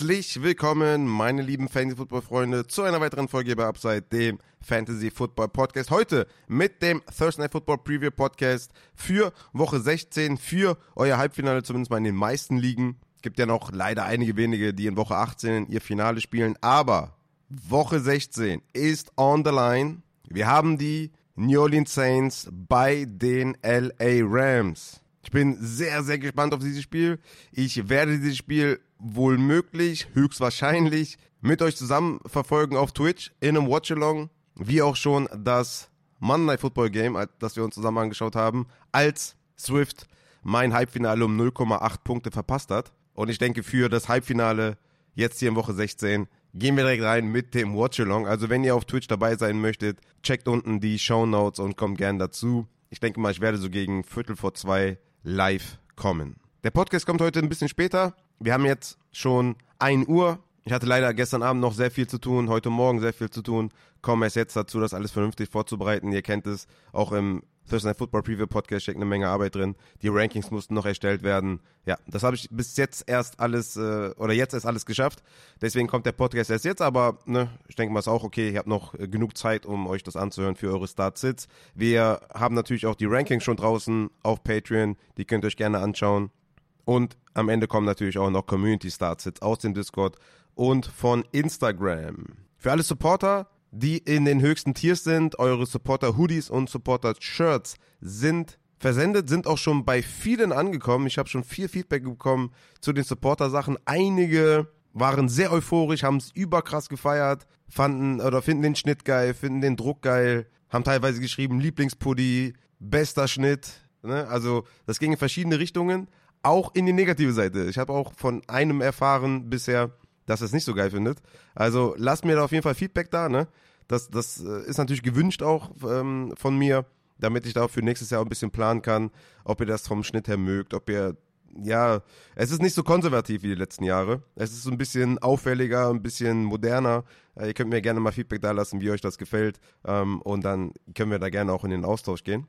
Herzlich willkommen, meine lieben Fantasy-Football-Freunde, zu einer weiteren Folge bei Upside, dem Fantasy-Football-Podcast. Heute mit dem Thursday Night Football Preview Podcast für Woche 16, für euer Halbfinale, zumindest mal in den meisten Ligen. Gibt ja noch leider einige wenige, die in Woche 18 ihr Finale spielen, aber Woche 16 ist on the line. Wir haben die New Orleans Saints bei den LA Rams. Ich bin sehr, sehr gespannt auf dieses Spiel. Ich werde dieses Spiel wohl möglich, höchstwahrscheinlich mit euch zusammen verfolgen auf Twitch in einem Watchalong, wie auch schon das Monday Football Game, das wir uns zusammen angeschaut haben, als Swift mein Halbfinale um 0,8 Punkte verpasst hat. Und ich denke, für das Halbfinale jetzt hier in Woche 16 gehen wir direkt rein mit dem Watchalong. Also wenn ihr auf Twitch dabei sein möchtet, checkt unten die Show Notes und kommt gern dazu. Ich denke mal, ich werde so gegen Viertel vor zwei live kommen. Der Podcast kommt heute ein bisschen später. Wir haben jetzt schon 1 Uhr. Ich hatte leider gestern Abend noch sehr viel zu tun, heute Morgen sehr viel zu tun. Komme erst jetzt dazu, das alles vernünftig vorzubereiten. Ihr kennt es, auch im Thursday Night Football Preview Podcast steckt eine Menge Arbeit drin. Die Rankings mussten noch erstellt werden. Ja, das habe ich bis jetzt erst alles, äh, oder jetzt erst alles geschafft. Deswegen kommt der Podcast erst jetzt, aber ne, ich denke mal, ist auch okay. Ihr habt noch äh, genug Zeit, um euch das anzuhören für eure Start-Sits. Wir haben natürlich auch die Rankings schon draußen auf Patreon. Die könnt ihr euch gerne anschauen. Und am Ende kommen natürlich auch noch Community Startsits aus dem Discord und von Instagram. Für alle Supporter, die in den höchsten Tiers sind, eure Supporter Hoodies und Supporter Shirts sind versendet, sind auch schon bei vielen angekommen. Ich habe schon viel Feedback bekommen zu den Supporter-Sachen. Einige waren sehr euphorisch, haben es überkrass gefeiert, fanden oder finden den Schnitt geil, finden den Druck geil, haben teilweise geschrieben Lieblingspuddy, bester Schnitt. Ne? Also das ging in verschiedene Richtungen auch in die negative Seite. Ich habe auch von einem erfahren bisher, dass er es nicht so geil findet. Also lasst mir da auf jeden Fall Feedback da. Ne? Das, das äh, ist natürlich gewünscht auch ähm, von mir, damit ich da für nächstes Jahr ein bisschen planen kann, ob ihr das vom Schnitt her mögt, ob ihr ja, es ist nicht so konservativ wie die letzten Jahre. Es ist so ein bisschen auffälliger, ein bisschen moderner. Äh, ihr könnt mir gerne mal Feedback da lassen, wie euch das gefällt. Ähm, und dann können wir da gerne auch in den Austausch gehen.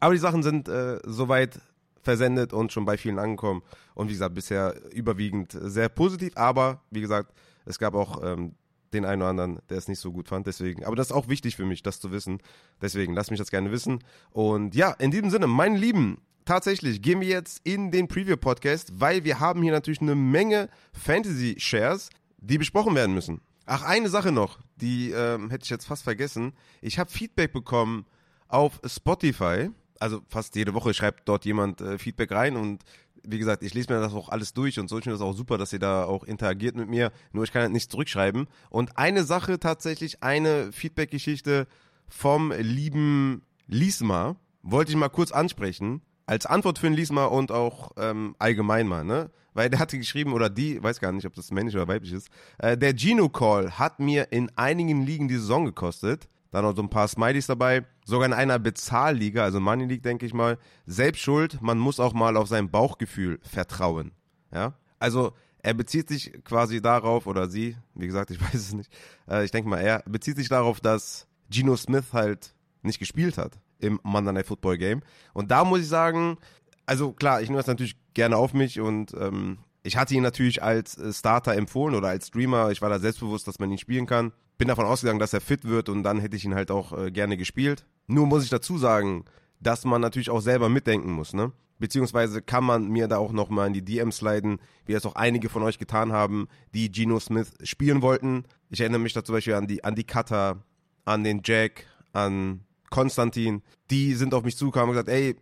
Aber die Sachen sind äh, soweit versendet und schon bei vielen angekommen. Und wie gesagt, bisher überwiegend sehr positiv, aber wie gesagt, es gab auch ähm, den einen oder anderen, der es nicht so gut fand. Deswegen, aber das ist auch wichtig für mich, das zu wissen. Deswegen, lasst mich das gerne wissen. Und ja, in diesem Sinne, meine Lieben, tatsächlich gehen wir jetzt in den Preview-Podcast, weil wir haben hier natürlich eine Menge Fantasy-Shares, die besprochen werden müssen. Ach, eine Sache noch, die ähm, hätte ich jetzt fast vergessen. Ich habe Feedback bekommen auf Spotify also fast jede Woche schreibt dort jemand äh, Feedback rein und wie gesagt, ich lese mir das auch alles durch und so. Ich finde das auch super, dass ihr da auch interagiert mit mir. Nur ich kann halt nichts zurückschreiben. Und eine Sache tatsächlich, eine Feedback-Geschichte vom lieben Liesma wollte ich mal kurz ansprechen. Als Antwort für den Liesma und auch ähm, allgemein mal, ne? Weil der hatte geschrieben, oder die, weiß gar nicht, ob das männlich oder weiblich ist, äh, der Gino Call hat mir in einigen Ligen die Saison gekostet. Da noch so ein paar Smileys dabei. Sogar in einer Bezahlliga, also Money League, denke ich mal. Selbst schuld, man muss auch mal auf sein Bauchgefühl vertrauen. Ja? Also, er bezieht sich quasi darauf, oder sie, wie gesagt, ich weiß es nicht. Äh, ich denke mal, er bezieht sich darauf, dass Geno Smith halt nicht gespielt hat im Monday Night Football Game. Und da muss ich sagen, also klar, ich nehme das natürlich gerne auf mich und ähm, ich hatte ihn natürlich als äh, Starter empfohlen oder als Streamer. Ich war da selbstbewusst, dass man ihn spielen kann. Bin davon ausgegangen, dass er fit wird und dann hätte ich ihn halt auch äh, gerne gespielt. Nur muss ich dazu sagen, dass man natürlich auch selber mitdenken muss, ne? Beziehungsweise kann man mir da auch nochmal in die DMs sliden, wie es auch einige von euch getan haben, die Geno Smith spielen wollten. Ich erinnere mich da zum Beispiel an die, an die Cutter, an den Jack, an Konstantin. Die sind auf mich zugekommen und gesagt, ey,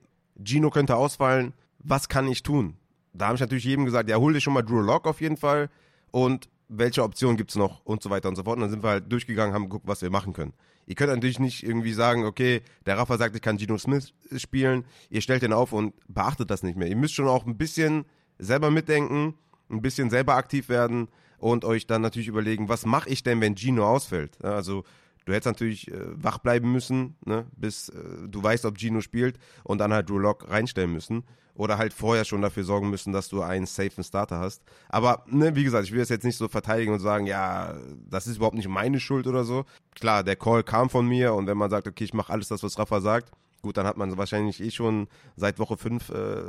Gino könnte ausfallen, was kann ich tun? da habe ich natürlich jedem gesagt, ja, hol dir schon mal Drew Lock auf jeden Fall und welche Optionen gibt es noch und so weiter und so fort. Und dann sind wir halt durchgegangen, haben geguckt, was wir machen können. Ihr könnt natürlich nicht irgendwie sagen, okay, der Rafa sagt, ich kann Gino Smith spielen, ihr stellt den auf und beachtet das nicht mehr. Ihr müsst schon auch ein bisschen selber mitdenken, ein bisschen selber aktiv werden und euch dann natürlich überlegen, was mache ich denn, wenn Gino ausfällt? also du hättest natürlich äh, wach bleiben müssen, ne, bis äh, du weißt, ob Gino spielt und dann halt Drew Lock reinstellen müssen oder halt vorher schon dafür sorgen müssen, dass du einen safen Starter hast. Aber ne, wie gesagt, ich will das jetzt nicht so verteidigen und sagen, ja, das ist überhaupt nicht meine Schuld oder so. Klar, der Call kam von mir und wenn man sagt, okay, ich mache alles das, was Rafa sagt, gut, dann hat man wahrscheinlich eh schon seit Woche fünf, äh,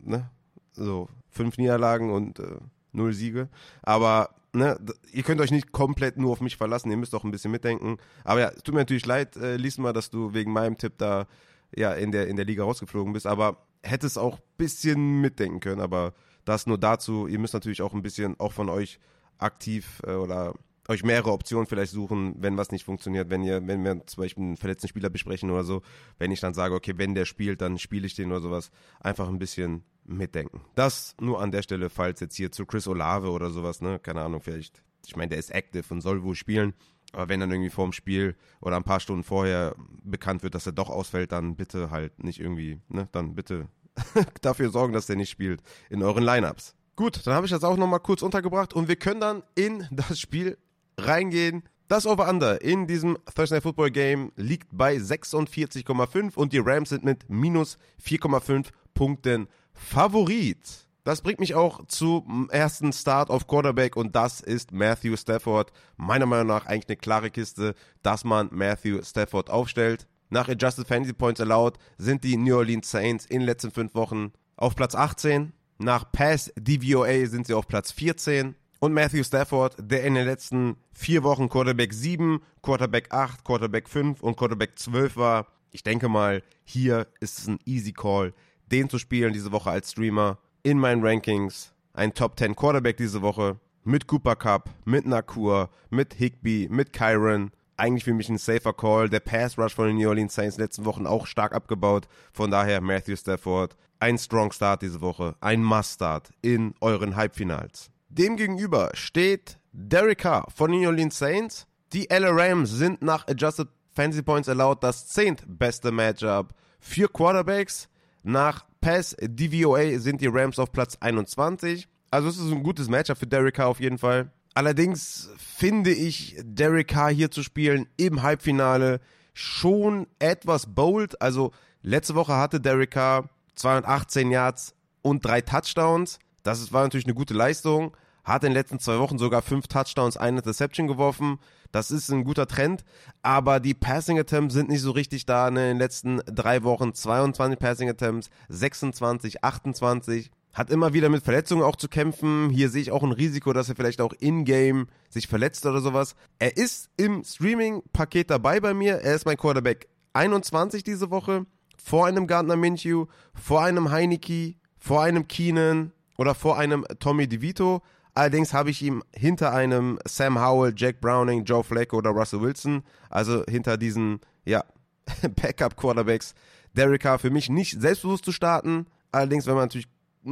ne, so fünf Niederlagen und äh, null Siege. Aber ne, ihr könnt euch nicht komplett nur auf mich verlassen, ihr müsst auch ein bisschen mitdenken. Aber ja, es tut mir natürlich leid, äh, mal, dass du wegen meinem Tipp da ja in der, in der Liga rausgeflogen bist, aber hättest auch ein bisschen mitdenken können. Aber das nur dazu, ihr müsst natürlich auch ein bisschen auch von euch aktiv äh, oder euch mehrere Optionen vielleicht suchen, wenn was nicht funktioniert, wenn ihr, wenn wir zum Beispiel einen verletzten Spieler besprechen oder so, wenn ich dann sage, okay, wenn der spielt, dann spiele ich den oder sowas, einfach ein bisschen mitdenken. Das nur an der Stelle, falls jetzt hier zu Chris Olave oder sowas, ne, keine Ahnung, vielleicht, ich meine, der ist active und soll wohl spielen, aber wenn dann irgendwie vorm Spiel oder ein paar Stunden vorher bekannt wird, dass er doch ausfällt, dann bitte halt nicht irgendwie, ne, dann bitte dafür sorgen, dass der nicht spielt in euren Lineups. Gut, dann habe ich das auch nochmal kurz untergebracht und wir können dann in das Spiel reingehen. Das Over-Under in diesem Thursday Football Game liegt bei 46,5 und die Rams sind mit minus 4,5 Punkten Favorit. Das bringt mich auch zum ersten Start auf Quarterback und das ist Matthew Stafford. Meiner Meinung nach eigentlich eine klare Kiste, dass man Matthew Stafford aufstellt. Nach Adjusted Fantasy Points Allowed sind die New Orleans Saints in den letzten fünf Wochen auf Platz 18. Nach Pass DVOA sind sie auf Platz 14 und Matthew Stafford, der in den letzten vier Wochen Quarterback 7, Quarterback 8, Quarterback 5 und Quarterback 12 war. Ich denke mal, hier ist es ein easy Call, den zu spielen diese Woche als Streamer in meinen Rankings. Ein Top 10 Quarterback diese Woche mit Cooper Cup, mit Nakur, mit Higby, mit Kyron. Eigentlich für mich ein safer Call. Der Pass Rush von den New Orleans Saints letzten Wochen auch stark abgebaut. Von daher Matthew Stafford. Ein Strong Start diese Woche. Ein Must Start in euren Halbfinals. Demgegenüber steht Derek Carr von den New Orleans Saints. Die LA Rams sind nach Adjusted Fantasy Points Allowed das zehntbeste Matchup für Quarterbacks. Nach Pass DVOA sind die Rams auf Platz 21. Also es ist ein gutes Matchup für Derek Carr auf jeden Fall. Allerdings finde ich Derek Carr hier zu spielen im Halbfinale schon etwas bold. Also letzte Woche hatte Derek Carr 218 Yards und drei Touchdowns. Das war natürlich eine gute Leistung hat in den letzten zwei Wochen sogar fünf Touchdowns, eine Interception geworfen. Das ist ein guter Trend, aber die Passing Attempts sind nicht so richtig da in den letzten drei Wochen. 22 Passing Attempts, 26, 28. Hat immer wieder mit Verletzungen auch zu kämpfen. Hier sehe ich auch ein Risiko, dass er vielleicht auch in-game sich verletzt oder sowas. Er ist im Streaming-Paket dabei bei mir. Er ist mein Quarterback 21 diese Woche. Vor einem Gardner Minshew, vor einem Heineke, vor einem Keenan oder vor einem Tommy DeVito. Allerdings habe ich ihn hinter einem Sam Howell, Jack Browning, Joe Flacco oder Russell Wilson, also hinter diesen, ja, Backup-Quarterbacks, Derek Carr für mich nicht selbstbewusst zu starten. Allerdings, wenn man natürlich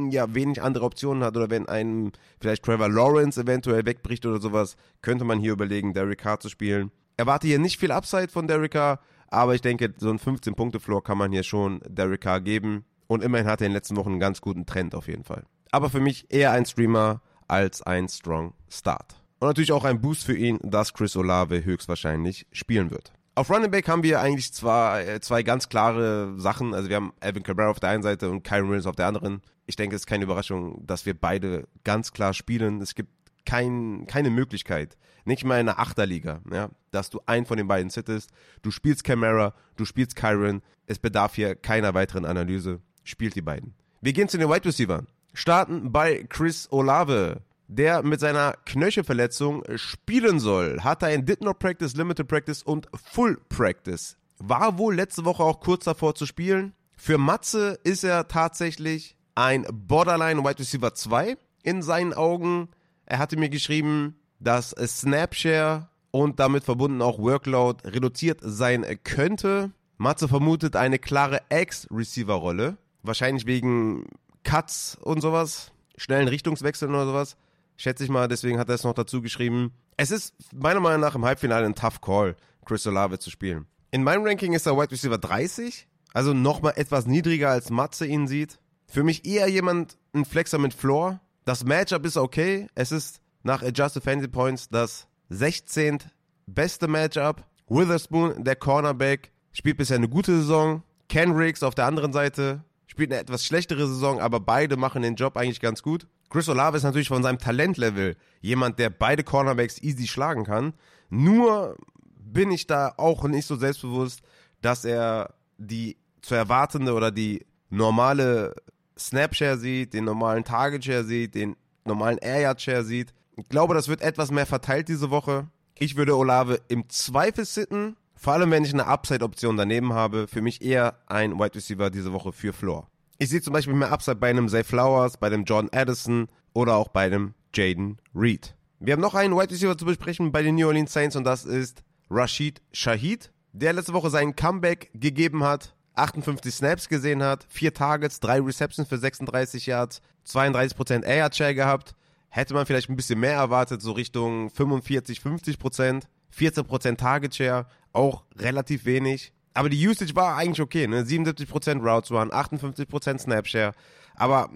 ja, wenig andere Optionen hat oder wenn einem vielleicht Trevor Lawrence eventuell wegbricht oder sowas, könnte man hier überlegen, Derek Carr zu spielen. Erwarte hier nicht viel Upside von Derek Carr, aber ich denke, so ein 15-Punkte-Floor kann man hier schon Derek Carr geben. Und immerhin hat er in den letzten Wochen einen ganz guten Trend auf jeden Fall. Aber für mich eher ein Streamer, als ein Strong Start. Und natürlich auch ein Boost für ihn, dass Chris Olave höchstwahrscheinlich spielen wird. Auf Running Back haben wir eigentlich zwar äh, zwei ganz klare Sachen. Also wir haben Alvin Cabrera auf der einen Seite und Kyron Williams auf der anderen. Ich denke, es ist keine Überraschung, dass wir beide ganz klar spielen. Es gibt kein, keine Möglichkeit, nicht mal in einer Achterliga, ja, dass du einen von den beiden sittest. Du spielst Camara, du spielst Kyron. Es bedarf hier keiner weiteren Analyse. Spielt die beiden. Wir gehen zu den Wide Receivers starten bei Chris Olave, der mit seiner Knöchelverletzung spielen soll. Hatte ein Did Not Practice, Limited Practice und Full Practice. War wohl letzte Woche auch kurz davor zu spielen. Für Matze ist er tatsächlich ein Borderline Wide Receiver 2 in seinen Augen. Er hatte mir geschrieben, dass Snapshare und damit verbunden auch Workload reduziert sein könnte. Matze vermutet eine klare Ex-Receiver-Rolle. Wahrscheinlich wegen Cuts und sowas, schnellen Richtungswechseln oder sowas. Schätze ich mal, deswegen hat er es noch dazu geschrieben. Es ist meiner Meinung nach im Halbfinale ein Tough Call, Chris Olave zu spielen. In meinem Ranking ist er Wide Receiver 30, also nochmal etwas niedriger als Matze ihn sieht. Für mich eher jemand, ein Flexer mit Floor. Das Matchup ist okay. Es ist nach Adjusted Fantasy Points das 16. beste Matchup. Witherspoon, der Cornerback, spielt bisher eine gute Saison. Ken Riggs auf der anderen Seite spielt eine etwas schlechtere Saison, aber beide machen den Job eigentlich ganz gut. Chris Olave ist natürlich von seinem Talentlevel jemand, der beide Cornerbacks easy schlagen kann. Nur bin ich da auch nicht so selbstbewusst, dass er die zu erwartende oder die normale Snapshare sieht, den normalen Target Share sieht, den normalen Air Share sieht. Ich glaube, das wird etwas mehr verteilt diese Woche. Ich würde Olave im Zweifel sitten, vor allem wenn ich eine Upside-Option daneben habe. Für mich eher ein Wide Receiver diese Woche für Floor. Ich sehe zum Beispiel mehr Upside bei einem Zay Flowers, bei einem John Addison oder auch bei einem Jaden Reed. Wir haben noch einen Wide Receiver zu besprechen bei den New Orleans Saints und das ist Rashid Shahid, der letzte Woche seinen Comeback gegeben hat, 58 Snaps gesehen hat, 4 Targets, 3 Receptions für 36 Yards, 32% Air Share gehabt. Hätte man vielleicht ein bisschen mehr erwartet, so Richtung 45, 50%, 14% Target Share, auch relativ wenig. Aber die Usage war eigentlich okay, ne? 77% Routes Run, 58% Snap Share. Aber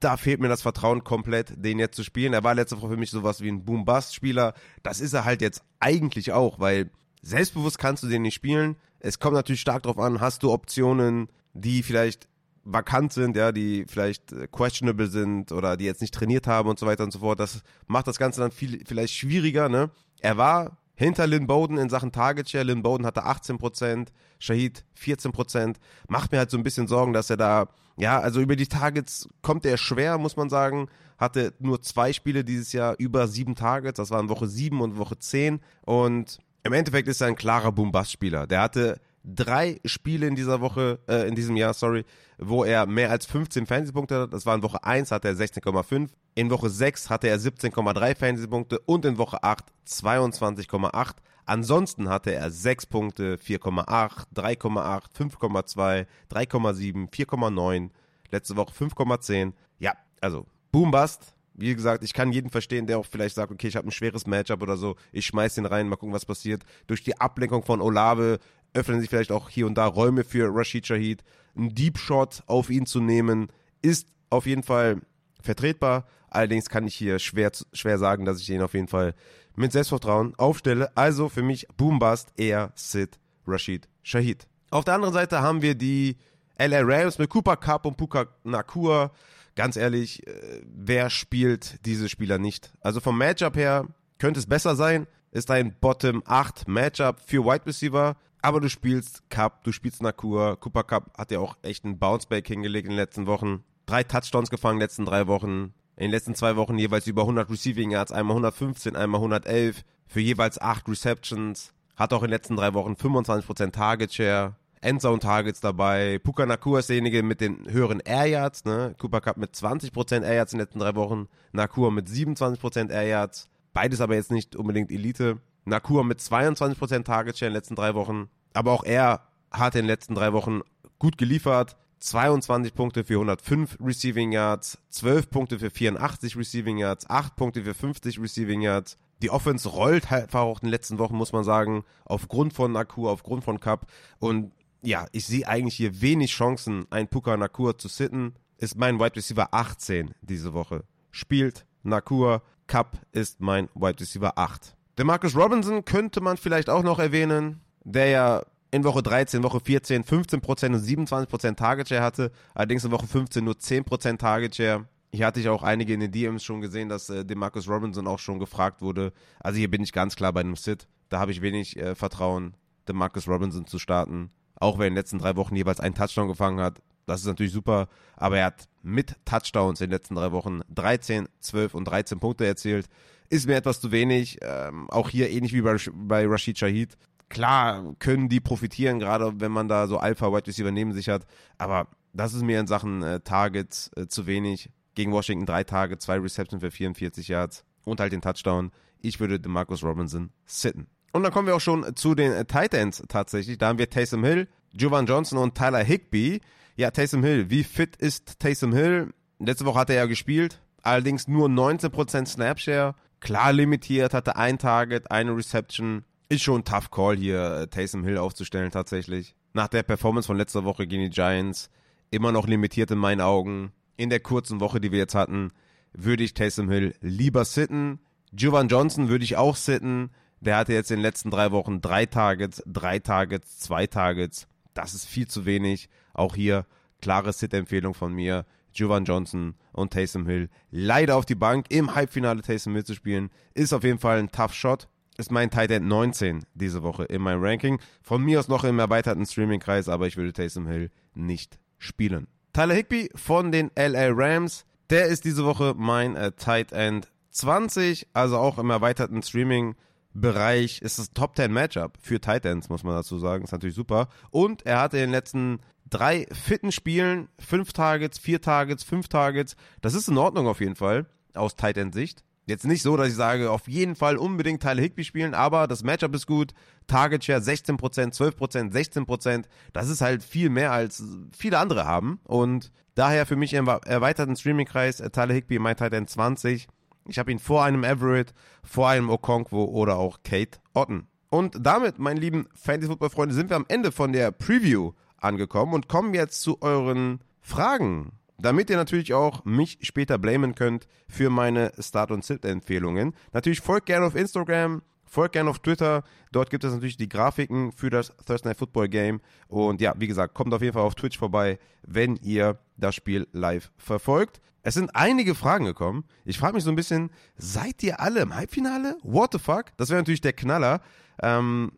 da fehlt mir das Vertrauen komplett, den jetzt zu spielen. Er war letzte Woche für mich sowas wie ein Boom-Bust-Spieler. Das ist er halt jetzt eigentlich auch, weil selbstbewusst kannst du den nicht spielen. Es kommt natürlich stark darauf an, hast du Optionen, die vielleicht vakant sind, ja, die vielleicht äh, questionable sind oder die jetzt nicht trainiert haben und so weiter und so fort. Das macht das Ganze dann viel, vielleicht schwieriger, ne? Er war hinter Lynn Bowden in Sachen Target Share. Lynn Bowden hatte 18%, Shahid 14%. Macht mir halt so ein bisschen Sorgen, dass er da, ja, also über die Targets kommt er schwer, muss man sagen. Hatte nur zwei Spiele dieses Jahr über sieben Targets. Das waren Woche sieben und Woche zehn. Und im Endeffekt ist er ein klarer Boom-Bust-Spieler. Der hatte drei Spiele in dieser Woche, äh, in diesem Jahr, sorry, wo er mehr als 15 Fantasy-Punkte hat. Das war in Woche 1 hatte er 16,5, in Woche 6 hatte er 17,3 Fantasy-Punkte und in Woche 8 22,8. Ansonsten hatte er 6 Punkte, 4,8, 3,8, 5,2, 3,7, 4,9, letzte Woche 5,10. Ja, also Boom Bust. Wie gesagt, ich kann jeden verstehen, der auch vielleicht sagt, okay, ich habe ein schweres Matchup oder so, ich schmeiß den rein, mal gucken, was passiert. Durch die Ablenkung von Olave öffnen sich vielleicht auch hier und da Räume für Rashid Shahid. Ein Deep Shot auf ihn zu nehmen, ist auf jeden Fall vertretbar. Allerdings kann ich hier schwer, schwer sagen, dass ich ihn auf jeden Fall mit Selbstvertrauen aufstelle. Also für mich Boombust eher Sid Rashid Shahid. Auf der anderen Seite haben wir die LA Rams mit Cooper Cup und Puka Nakua. Ganz ehrlich, äh, wer spielt diese Spieler nicht? Also vom Matchup her könnte es besser sein. Ist ein Bottom 8 Matchup für Wide Receiver. Aber du spielst Cup, du spielst Nakur. Cooper Cup hat ja auch echt einen Bounceback hingelegt in den letzten Wochen. Drei Touchdowns gefangen in den letzten drei Wochen. In den letzten zwei Wochen jeweils über 100 Receiving Yards, einmal 115, einmal 111. Für jeweils acht Receptions. Hat auch in den letzten drei Wochen 25% Target Share. Endzone Targets dabei. Puka Nakur ist derjenige mit den höheren Air Yards. Ne? Cooper Cup mit 20% Air Yards in den letzten drei Wochen. Nakur mit 27% Air Yards. Beides aber jetzt nicht unbedingt Elite. Nakur mit 22% Target Share in den letzten drei Wochen. Aber auch er hat in den letzten drei Wochen gut geliefert. 22 Punkte für 105 Receiving Yards, 12 Punkte für 84 Receiving Yards, 8 Punkte für 50 Receiving Yards. Die Offense rollt halt einfach auch in den letzten Wochen, muss man sagen, aufgrund von Nakur, aufgrund von Cup. Und ja, ich sehe eigentlich hier wenig Chancen, einen Puka Nakur zu sitten. Ist mein Wide Receiver 18 diese Woche. Spielt Nakur, Cup ist mein Wide Receiver 8. Demarcus Robinson könnte man vielleicht auch noch erwähnen, der ja in Woche 13, Woche 14 15% und 27% Target Share hatte, allerdings in Woche 15 nur 10% Target Share. Hier hatte ich auch einige in den DMs schon gesehen, dass äh, Demarcus Robinson auch schon gefragt wurde. Also hier bin ich ganz klar bei einem Sit. Da habe ich wenig äh, Vertrauen, Demarcus Robinson zu starten. Auch wenn er in den letzten drei Wochen jeweils einen Touchdown gefangen hat. Das ist natürlich super. Aber er hat mit Touchdowns in den letzten drei Wochen 13, 12 und 13 Punkte erzielt ist mir etwas zu wenig. Ähm, auch hier ähnlich wie bei, bei Rashid Shahid. Klar können die profitieren, gerade wenn man da so Alpha-Wide Receiver neben sich hat. Aber das ist mir in Sachen äh, Targets äh, zu wenig. Gegen Washington drei Tage, zwei Receptions für 44 Yards und halt den Touchdown. Ich würde Marcus Robinson sitten. Und dann kommen wir auch schon zu den äh, Tight Ends tatsächlich. Da haben wir Taysom Hill, Jovan Johnson und Tyler Higby. Ja, Taysom Hill. Wie fit ist Taysom Hill? Letzte Woche hat er ja gespielt. Allerdings nur 19% Snapshare klar limitiert, hatte ein Target, eine Reception. Ist schon ein tough Call hier, äh, Taysom Hill aufzustellen tatsächlich. Nach der Performance von letzter Woche gegen die Giants, immer noch limitiert in meinen Augen. In der kurzen Woche, die wir jetzt hatten, würde ich Taysom Hill lieber sitten. Jovan Johnson würde ich auch sitten. Der hatte jetzt in den letzten drei Wochen drei Targets, drei Targets, zwei Targets. Das ist viel zu wenig. Auch hier klare Sit-Empfehlung von mir. Jovan Johnson und Taysom Hill leider auf die Bank im Halbfinale Taysom Hill zu spielen, ist auf jeden Fall ein tough Shot. Ist mein Tight End 19 diese Woche in meinem Ranking. Von mir aus noch im erweiterten Streaming-Kreis, aber ich würde Taysom Hill nicht spielen. Tyler Higby von den LA Rams. Der ist diese Woche mein äh, Tight End 20, also auch im erweiterten Streaming-Bereich ist es Top 10 Matchup für Tight Ends, muss man dazu sagen. Ist natürlich super. Und er hatte in den letzten drei fitten Spielen fünf Targets, vier Targets, fünf Targets. Das ist in Ordnung auf jeden Fall aus Tight End Sicht. Jetzt nicht so, dass ich sage, auf jeden Fall unbedingt Tyler Higby spielen, aber das Matchup ist gut. Target Share 16%, 12%, 16%. Das ist halt viel mehr als viele andere haben. Und daher für mich im erweiterten Streaming-Kreis äh, Tyler Higby, mein Tight End 20. Ich habe ihn vor einem Everett, vor einem Okonkwo oder auch Kate Otten. Und damit, meine lieben Fantasy-Football-Freunde, sind wir am Ende von der Preview angekommen und kommen jetzt zu euren Fragen damit ihr natürlich auch mich später blamen könnt für meine Start- und Sit-Empfehlungen. Natürlich folgt gerne auf Instagram, folgt gerne auf Twitter. Dort gibt es natürlich die Grafiken für das Thursday Night Football Game. Und ja, wie gesagt, kommt auf jeden Fall auf Twitch vorbei, wenn ihr das Spiel live verfolgt. Es sind einige Fragen gekommen. Ich frage mich so ein bisschen, seid ihr alle im Halbfinale? What the fuck? Das wäre natürlich der Knaller. Ähm,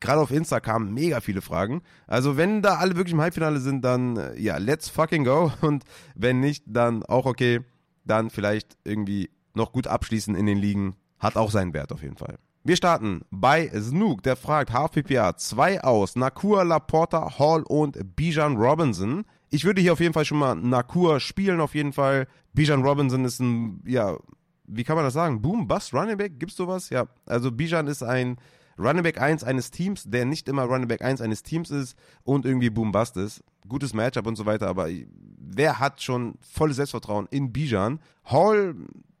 Gerade auf Insta kamen mega viele Fragen. Also wenn da alle wirklich im Halbfinale sind, dann äh, ja, let's fucking go. Und wenn nicht, dann auch okay. Dann vielleicht irgendwie noch gut abschließen in den Ligen. Hat auch seinen Wert auf jeden Fall. Wir starten bei Snook, der fragt HPPA 2 aus, Nakua, Laporta, Hall und Bijan Robinson. Ich würde hier auf jeden Fall schon mal Nakua spielen, auf jeden Fall. Bijan Robinson ist ein, ja, wie kann man das sagen? Boom, Bust, Running Back? Gibt's sowas? Ja, also Bijan ist ein Running Back 1 eines Teams, der nicht immer Running Back 1 eines Teams ist und irgendwie Boom Bust ist. Gutes Matchup und so weiter, aber wer hat schon volles Selbstvertrauen in Bijan? Hall,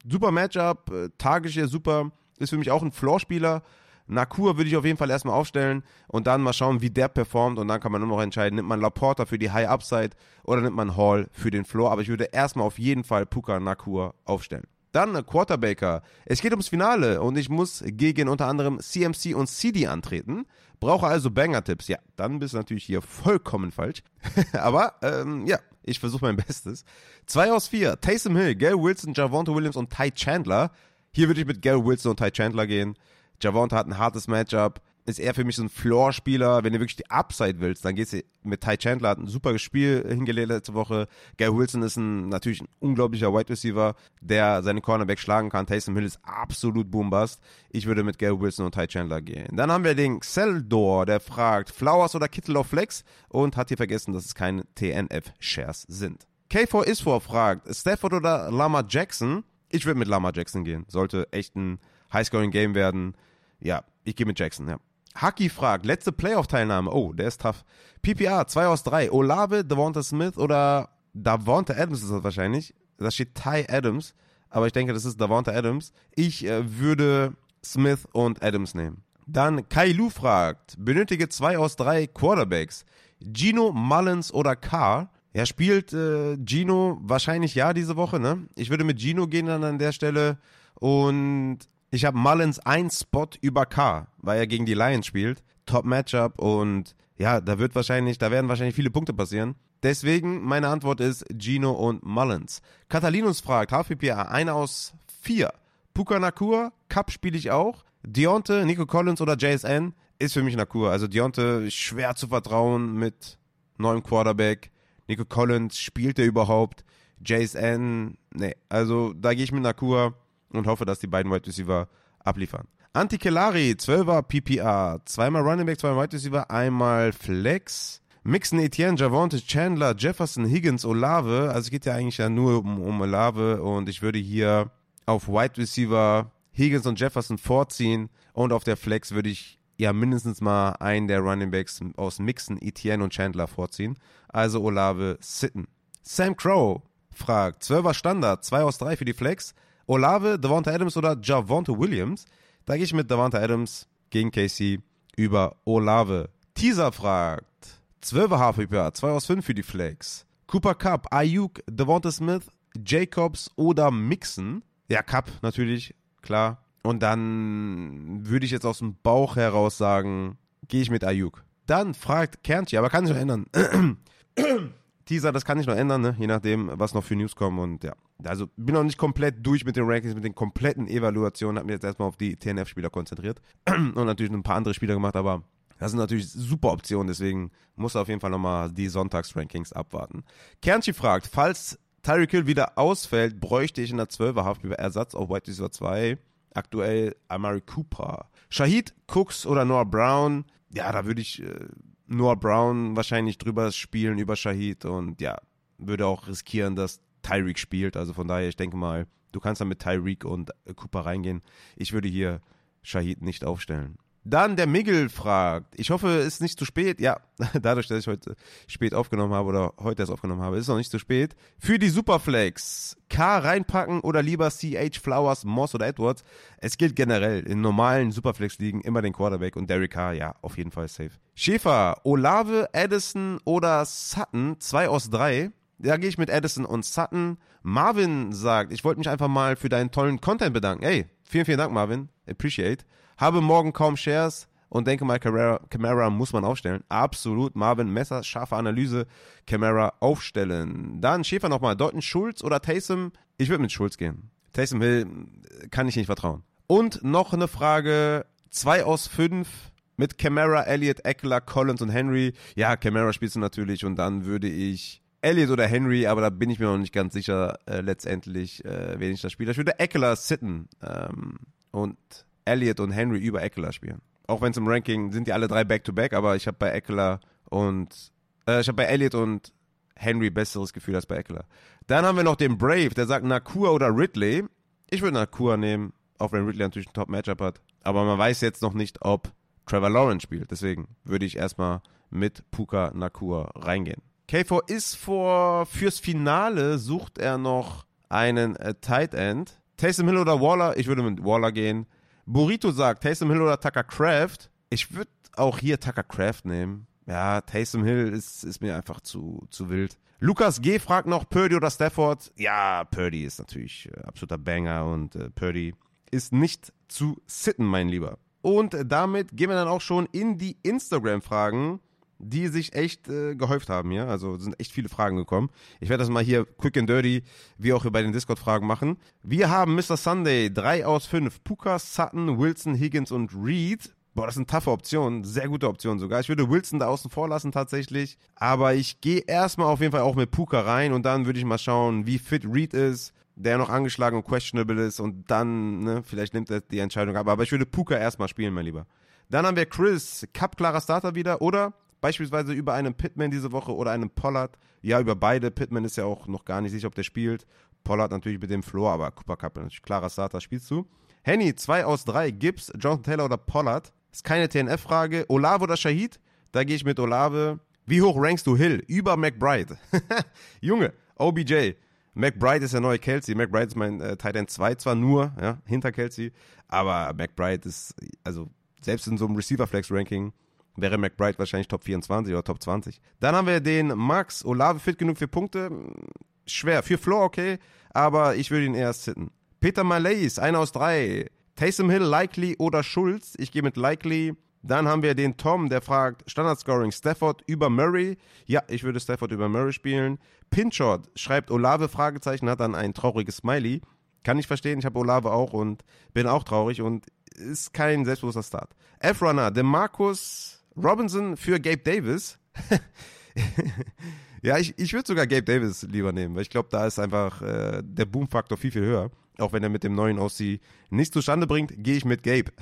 super Matchup, äh, Tagesche, super, ist für mich auch ein Floor-Spieler. Nakur würde ich auf jeden Fall erstmal aufstellen und dann mal schauen, wie der performt und dann kann man nur noch entscheiden, nimmt man Laporta für die High Upside oder nimmt man Hall für den Floor, aber ich würde erstmal auf jeden Fall Puka Nakur aufstellen. Dann Quarterbacker. Es geht ums Finale und ich muss gegen unter anderem CMC und CD antreten. Brauche also Banger-Tipps. Ja, dann bist du natürlich hier vollkommen falsch. Aber ähm, ja, ich versuche mein Bestes. Zwei aus vier. Taysom Hill, Gail Wilson, Javonte Williams und Ty Chandler. Hier würde ich mit Gail Wilson und Ty Chandler gehen. Javonte hat ein hartes Matchup ist er für mich so ein Floor-Spieler. Wenn du wirklich die Upside willst, dann gehst du mit Ty Chandler, hat ein super Spiel hingelegt letzte Woche. Gary Wilson ist ein, natürlich ein unglaublicher Wide Receiver, der seine Cornerback schlagen kann. Taysom Hill ist absolut boombust. Ich würde mit Gary Wilson und Ty Chandler gehen. Dann haben wir den Celdor, der fragt, Flowers oder Kittel auf Flex und hat hier vergessen, dass es keine TNF-Shares sind. K4 is for fragt, Stafford oder Lama Jackson? Ich würde mit Lama Jackson gehen. Sollte echt ein Highscoring-Game werden. Ja, ich gehe mit Jackson, ja. Haki fragt, letzte Playoff-Teilnahme. Oh, der ist tough. PPA, 2 aus 3. Olave, Devonta Smith oder Davonta Adams ist das wahrscheinlich. Da steht Ty Adams, aber ich denke, das ist Davonta Adams. Ich äh, würde Smith und Adams nehmen. Dann Kai Lu fragt, benötige 2 aus 3 Quarterbacks. Gino, Mullins oder Carr? Er spielt äh, Gino wahrscheinlich ja diese Woche, ne? Ich würde mit Gino gehen dann an der Stelle und ich habe Mullins ein Spot über K, weil er gegen die Lions spielt. Top Matchup und ja, da wird wahrscheinlich, da werden wahrscheinlich viele Punkte passieren. Deswegen, meine Antwort ist Gino und Mullins. Catalinus fragt, HPPA, einer aus vier. Puka Nakur, Cup spiele ich auch. Deonte, Nico Collins oder JSN ist für mich Nakur. Also Deonte, schwer zu vertrauen mit neuem Quarterback. Nico Collins, spielt er überhaupt? JSN, nee. Also da gehe ich mit Nakur und hoffe, dass die beiden Wide Receiver abliefern. Antikelari, 12er PPR, zweimal Running Back, zweimal Wide Receiver, einmal Flex. Mixon, Etienne, Javonte, Chandler, Jefferson, Higgins, Olave. Also es geht ja eigentlich ja nur um, um Olave und ich würde hier auf Wide Receiver Higgins und Jefferson vorziehen und auf der Flex würde ich ja mindestens mal einen der Running Backs aus Mixon, Etienne und Chandler vorziehen. Also Olave sitten. Sam Crow fragt, 12er Standard, 2 aus 3 für die Flex. Olave, Devonta Adams oder Javonte Williams. Da gehe ich mit Devonta Adams gegen Casey über Olave. Teaser fragt. 12er HPPA, 2 aus 5 für die Flex. Cooper Cup, Ayuk, Devonta Smith, Jacobs oder Mixon. Ja, Cup natürlich, klar. Und dann würde ich jetzt aus dem Bauch heraus sagen, gehe ich mit Ayuk. Dann fragt Kernchi, aber kann sich noch ändern. Teaser, das kann ich noch ändern, ne? je nachdem, was noch für News kommen. Und ja, also bin noch nicht komplett durch mit den Rankings, mit den kompletten Evaluationen. Habe mich jetzt erstmal auf die TNF-Spieler konzentriert und natürlich ein paar andere Spieler gemacht, aber das sind natürlich super Optionen, deswegen muss auf jeden Fall nochmal die Sonntags-Rankings abwarten. Kernchi fragt, falls Tyreek Hill wieder ausfällt, bräuchte ich in der 12er Haft über Ersatz auf White Receiver 2 aktuell Amari Cooper. Shahid, Cooks oder Noah Brown, ja, da würde ich äh, Noah Brown wahrscheinlich drüber spielen über Shahid und ja, würde auch riskieren, dass Tyreek spielt. Also von daher, ich denke mal, du kannst dann mit Tyreek und Cooper reingehen. Ich würde hier Shahid nicht aufstellen. Dann der Miguel fragt, ich hoffe, es ist nicht zu spät. Ja, dadurch, dass ich heute spät aufgenommen habe oder heute erst aufgenommen habe, ist es noch nicht zu spät. Für die Superflex, K reinpacken oder lieber CH, Flowers, Moss oder Edwards. Es gilt generell in normalen Superflex-Ligen immer den Quarterback und Derek Carr, ja, auf jeden Fall safe. Schäfer, Olave, Addison oder Sutton, zwei aus drei. Da gehe ich mit Addison und Sutton. Marvin sagt, ich wollte mich einfach mal für deinen tollen Content bedanken. Ey, vielen, vielen Dank, Marvin. Appreciate. Habe morgen kaum Shares und denke mal, Camara, Camara muss man aufstellen. Absolut. Marvin Messer, scharfe Analyse. Camara aufstellen. Dann Schäfer nochmal. Dalton Schulz oder Taysom? Ich würde mit Schulz gehen. Taysom Hill kann ich nicht vertrauen. Und noch eine Frage. Zwei aus fünf mit Camara, Elliott, Eckler, Collins und Henry. Ja, Camara spielst du natürlich und dann würde ich Elliott oder Henry, aber da bin ich mir noch nicht ganz sicher äh, letztendlich, äh, wen ich das spiele. Ich würde Eckler sitten ähm, und Elliott und Henry über Eckler spielen. Auch wenn es im Ranking sind die alle drei Back-to-Back, -back, aber ich habe bei Eckler und äh, ich habe bei Elliott und Henry besseres Gefühl als bei Eckler. Dann haben wir noch den Brave, der sagt Nakua oder Ridley. Ich würde Nakua nehmen, auch wenn Ridley natürlich ein Top-Matchup hat. Aber man weiß jetzt noch nicht, ob Trevor Lawrence spielt. Deswegen würde ich erstmal mit Puka Nakua reingehen. KV ist vor fürs Finale sucht er noch einen äh, Tight End. Taysom Hill oder Waller? Ich würde mit Waller gehen. Burrito sagt, Taysom Hill oder Tucker Craft. Ich würde auch hier Tucker Craft nehmen. Ja, Taysom Hill ist, ist mir einfach zu, zu wild. Lukas G. fragt noch, Purdy oder Stafford? Ja, Purdy ist natürlich äh, absoluter Banger und äh, Purdy ist nicht zu sitten, mein Lieber. Und damit gehen wir dann auch schon in die Instagram-Fragen, die sich echt äh, gehäuft haben hier. Also sind echt viele Fragen gekommen. Ich werde das mal hier quick and dirty, wie auch bei den Discord-Fragen machen. Wir haben Mr. Sunday, 3 aus 5. Puka, Sutton, Wilson, Higgins und Reed. Boah, das sind taffe Optionen, sehr gute Optionen sogar. Ich würde Wilson da außen vor lassen tatsächlich, aber ich gehe erstmal auf jeden Fall auch mit Puka rein und dann würde ich mal schauen, wie fit Reed ist, der noch angeschlagen und questionable ist und dann, ne, vielleicht nimmt er die Entscheidung ab. Aber ich würde Puka erstmal spielen, mein Lieber. Dann haben wir Chris, Cup klarer Starter wieder oder beispielsweise über einen Pittman diese Woche oder einen Pollard. Ja, über beide. Pittman ist ja auch noch gar nicht sicher, ob der spielt. Pollard natürlich mit dem Floor, aber Cooper Cup natürlich klarer Starter. Spielst du? Henny, 2 aus 3. Gibbs, Jonathan Taylor oder Pollard? Ist keine TNF-Frage. Olave oder Shahid? Da gehe ich mit Olave. Wie hoch rankst du Hill? Über McBride. Junge, OBJ. McBride ist der neue Kelsey. McBride ist mein äh, Tight End 2 zwar nur, ja, hinter Kelsey, aber McBride ist, also selbst in so einem Receiver-Flex-Ranking wäre McBride wahrscheinlich Top 24 oder Top 20. Dann haben wir den Max. Olave fit genug für Punkte? Schwer. Für Floor okay, aber ich würde ihn eher sitten. Peter Malays, einer aus drei. Taysom Hill, Likely oder Schulz? Ich gehe mit Likely. Dann haben wir den Tom, der fragt Standardscoring Stafford über Murray. Ja, ich würde Stafford über Murray spielen. Pinchot schreibt Olave Fragezeichen, hat dann ein trauriges Smiley. Kann ich verstehen, ich habe Olave auch und bin auch traurig und ist kein selbstbewusster Start. F-Runner, DeMarcus Robinson für Gabe Davis. ja, ich, ich würde sogar Gabe Davis lieber nehmen, weil ich glaube, da ist einfach äh, der Boom-Faktor viel, viel höher. Auch wenn er mit dem neuen Aussie nichts zustande bringt, gehe ich mit Gabe.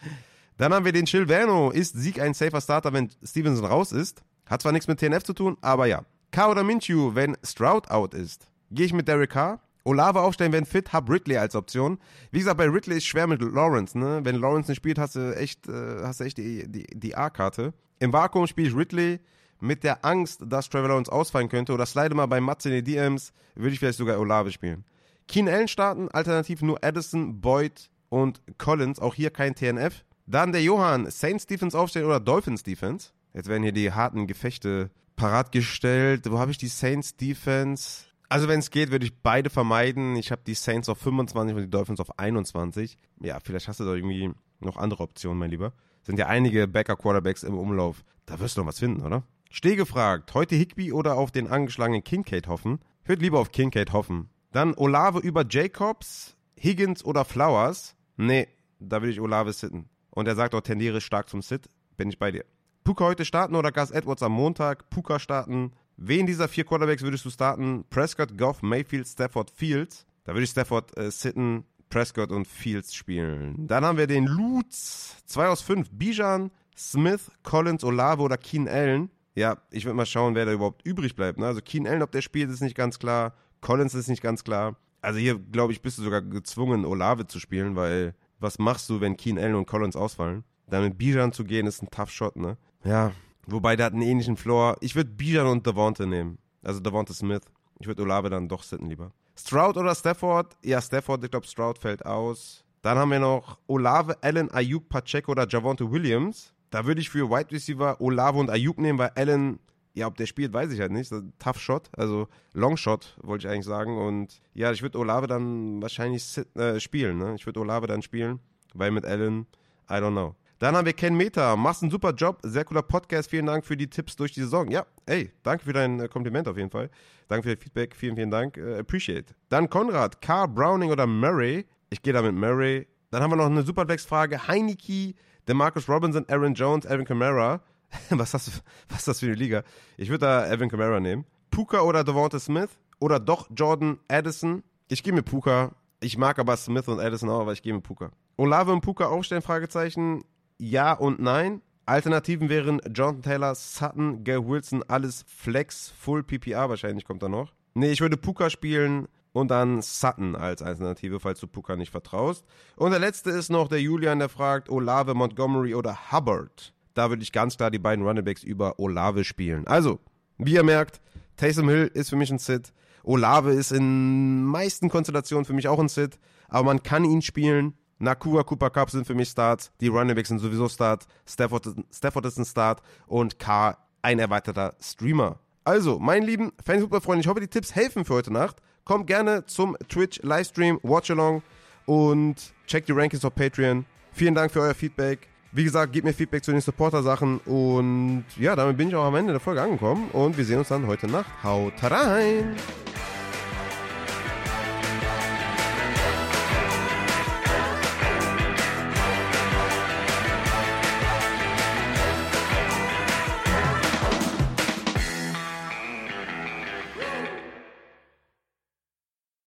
Dann haben wir den Chilverno. Ist Sieg ein safer Starter, wenn Stevenson raus ist? Hat zwar nichts mit TNF zu tun, aber ja. K oder Minshew, wenn Stroud out ist? Gehe ich mit Derek Carr? Olave aufstellen, wenn fit, hab Ridley als Option. Wie gesagt, bei Ridley ist schwer mit Lawrence, ne? Wenn Lawrence nicht spielt, hast du echt, äh, hast du echt die, die, die A-Karte. Im Vakuum spiele ich Ridley mit der Angst, dass Trevor Lawrence ausfallen könnte oder slide mal bei Matze in die DMs, würde ich vielleicht sogar Olave spielen. Keen Allen starten, alternativ nur Addison, Boyd und Collins, auch hier kein TNF. Dann der Johann, Saints Defense aufstellen oder Dolphins Defense. Jetzt werden hier die harten Gefechte parat gestellt. Wo habe ich die Saints Defense? Also wenn es geht, würde ich beide vermeiden. Ich habe die Saints auf 25 und die Dolphins auf 21. Ja, vielleicht hast du da irgendwie noch andere Optionen, mein Lieber. Sind ja einige Backer-Quarterbacks im Umlauf. Da wirst du noch was finden, oder? Steh gefragt, heute Higby oder auf den angeschlagenen Kincaid hoffen? Würde lieber auf Kincaid hoffen. Dann Olave über Jacobs, Higgins oder Flowers? Nee, da will ich Olave sitten. Und er sagt auch, tendiere stark zum Sit. Bin ich bei dir. Puka heute starten oder Gus Edwards am Montag? Puka starten. Wen dieser vier Quarterbacks würdest du starten? Prescott, Goff, Mayfield, Stafford, Fields. Da würde ich Stafford äh, sitten, Prescott und Fields spielen. Dann haben wir den Lutz. 2 aus 5. Bijan, Smith, Collins, Olave oder Keen Allen. Ja, ich würde mal schauen, wer da überhaupt übrig bleibt. Ne? Also Keen Allen, ob der spielt, ist nicht ganz klar. Collins ist nicht ganz klar. Also hier, glaube ich, bist du sogar gezwungen, Olave zu spielen, weil was machst du, wenn Keen Allen und Collins ausfallen? Dann mit Bijan zu gehen, ist ein tough Shot, ne? Ja, wobei der hat einen ähnlichen Floor. Ich würde Bijan und Devonte nehmen. Also Devonte Smith. Ich würde Olave dann doch sitten lieber. Stroud oder Stafford? Ja, Stafford, ich glaube, Stroud fällt aus. Dann haben wir noch Olave, Allen, Ayuk, Pacheco oder Javonte Williams. Da würde ich für Wide Receiver Olave und Ayuk nehmen, weil Allen, ja, ob der spielt, weiß ich halt nicht. Tough Shot, also Long Shot, wollte ich eigentlich sagen. Und ja, ich würde Olave dann wahrscheinlich äh, spielen. Ne? Ich würde Olave dann spielen, weil mit Allen, I don't know. Dann haben wir Ken Meta. Machst einen super Job. Sehr cooler Podcast. Vielen Dank für die Tipps durch die Saison. Ja, ey, danke für dein äh, Kompliment auf jeden Fall. Danke für dein Feedback. Vielen, vielen Dank. Uh, appreciate. Dann Konrad. Carr, Browning oder Murray? Ich gehe da mit Murray. Dann haben wir noch eine Superflex-Frage. Heineke, DeMarcus Robinson, Aaron Jones, Evan Kamara. was, ist das, was ist das für eine Liga? Ich würde da Evan Kamara nehmen. Puka oder Devonta Smith? Oder doch Jordan Addison? Ich gehe mit Puka. Ich mag aber Smith und Addison auch, aber ich gehe mit Puka. Olave und Puka aufstellen? Fragezeichen ja und nein. Alternativen wären Jonathan Taylor, Sutton, Gary Wilson, alles Flex, Full PPR wahrscheinlich kommt da noch. Nee, ich würde Puka spielen und dann Sutton als Alternative, falls du Puka nicht vertraust. Und der letzte ist noch der Julian, der fragt Olave, Montgomery oder Hubbard. Da würde ich ganz klar die beiden Runningbacks über Olave spielen. Also, wie ihr merkt, Taysom Hill ist für mich ein Sit. Olave ist in meisten Konstellationen für mich auch ein Sit. Aber man kann ihn spielen. Nakua, Cooper Cup sind für mich Starts, die Running Backs sind sowieso Start, Stafford, Stafford ist ein Start und K ein erweiterter Streamer. Also, mein lieben Fantasy-Football-Freunde, ich hoffe, die Tipps helfen für heute Nacht. Kommt gerne zum Twitch-Livestream, Watch-Along und checkt die Rankings auf Patreon. Vielen Dank für euer Feedback. Wie gesagt, gebt mir Feedback zu den Supporter-Sachen und ja, damit bin ich auch am Ende der Folge angekommen und wir sehen uns dann heute Nacht. Haut rein!